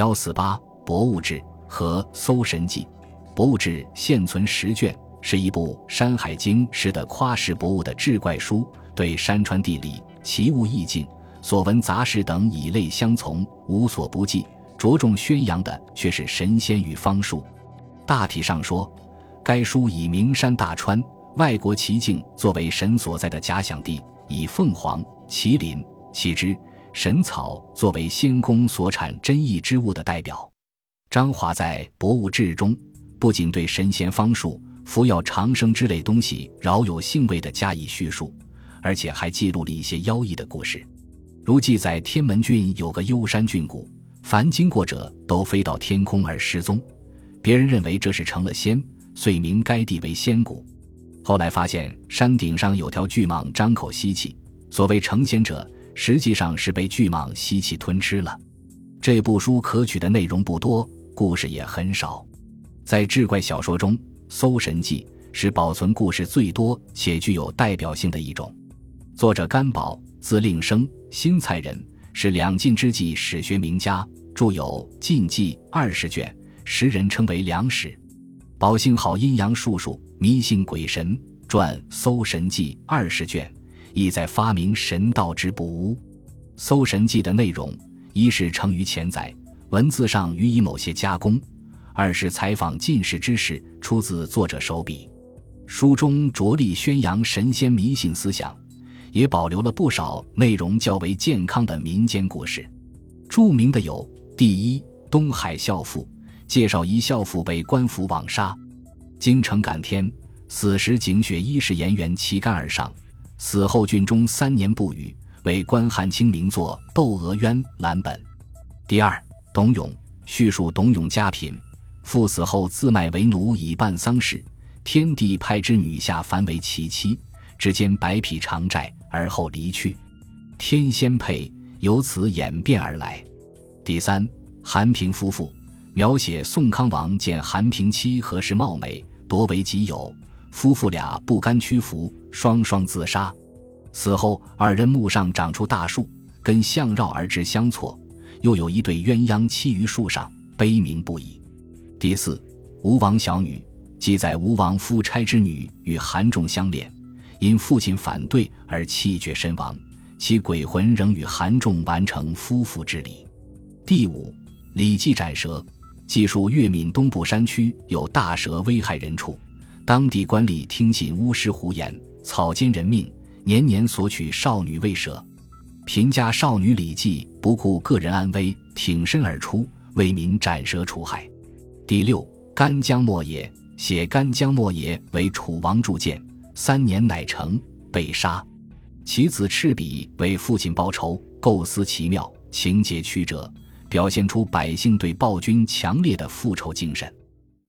幺四八博物志和《搜神记》，博物志现存十卷，是一部《山海经》式的夸饰博物的志怪书，对山川地理、奇物异境、所闻杂事等以类相从，无所不记。着重宣扬的却是神仙与方术。大体上说，该书以名山大川、外国奇境作为神所在的假想地，以凤凰、麒麟、七只神草作为仙宫所产珍异之物的代表。张华在《博物志》中，不仅对神仙方术、服药长生之类东西饶有兴味地加以叙述，而且还记录了一些妖异的故事。如记载天门郡有个幽山峻谷，凡经过者都飞到天空而失踪，别人认为这是成了仙，遂名该地为仙谷。后来发现山顶上有条巨蟒张口吸气，所谓成仙者。实际上是被巨蟒吸气吞吃了。这部书可取的内容不多，故事也很少。在志怪小说中，《搜神记》是保存故事最多且具有代表性的一种。作者甘宝，字令生，新蔡人，是两晋之际史学名家，著有《晋纪》二十卷，时人称为良史。宝姓好阴阳术数，迷信鬼神，传《搜神记》二十卷。意在发明神道之不污，《搜神记》的内容，一是成于前载，文字上予以某些加工；二是采访进士之事，出自作者手笔。书中着力宣扬神仙迷信思想，也保留了不少内容较为健康的民间故事。著名的有：第一，东海孝父，介绍一孝父被官府枉杀，京城感天，死时井雪衣是岩原旗杆而上。死后郡中三年不雨，为关汉卿名作《窦娥冤》蓝本。第二，董永叙述董永家贫，父死后自卖为奴以办丧事，天帝派之女下凡为其妻，只间百匹偿债，而后离去。天仙配，由此演变而来。第三，韩平夫妇描写宋康王见韩平妻何时貌美，夺为己有。夫妇俩不甘屈服，双双自杀。死后，二人墓上长出大树，根相绕而至相错，又有一对鸳鸯栖于树上，悲鸣不已。第四，吴王小女记载吴王夫差之女与韩仲相恋，因父亲反对而气绝身亡，其鬼魂仍与韩仲完成夫妇之礼。第五，《礼记斩蛇》记述越闽东部山区有大蛇危害人畜。当地官吏听信巫师胡言，草菅人命，年年索取少女为舍。贫家少女李记不顾个人安危，挺身而出，为民斩蛇除害。第六，干将莫邪写干将莫邪为楚王铸剑，三年乃成，被杀。其子赤壁为父亲报仇，构思奇妙，情节曲折，表现出百姓对暴君强烈的复仇精神。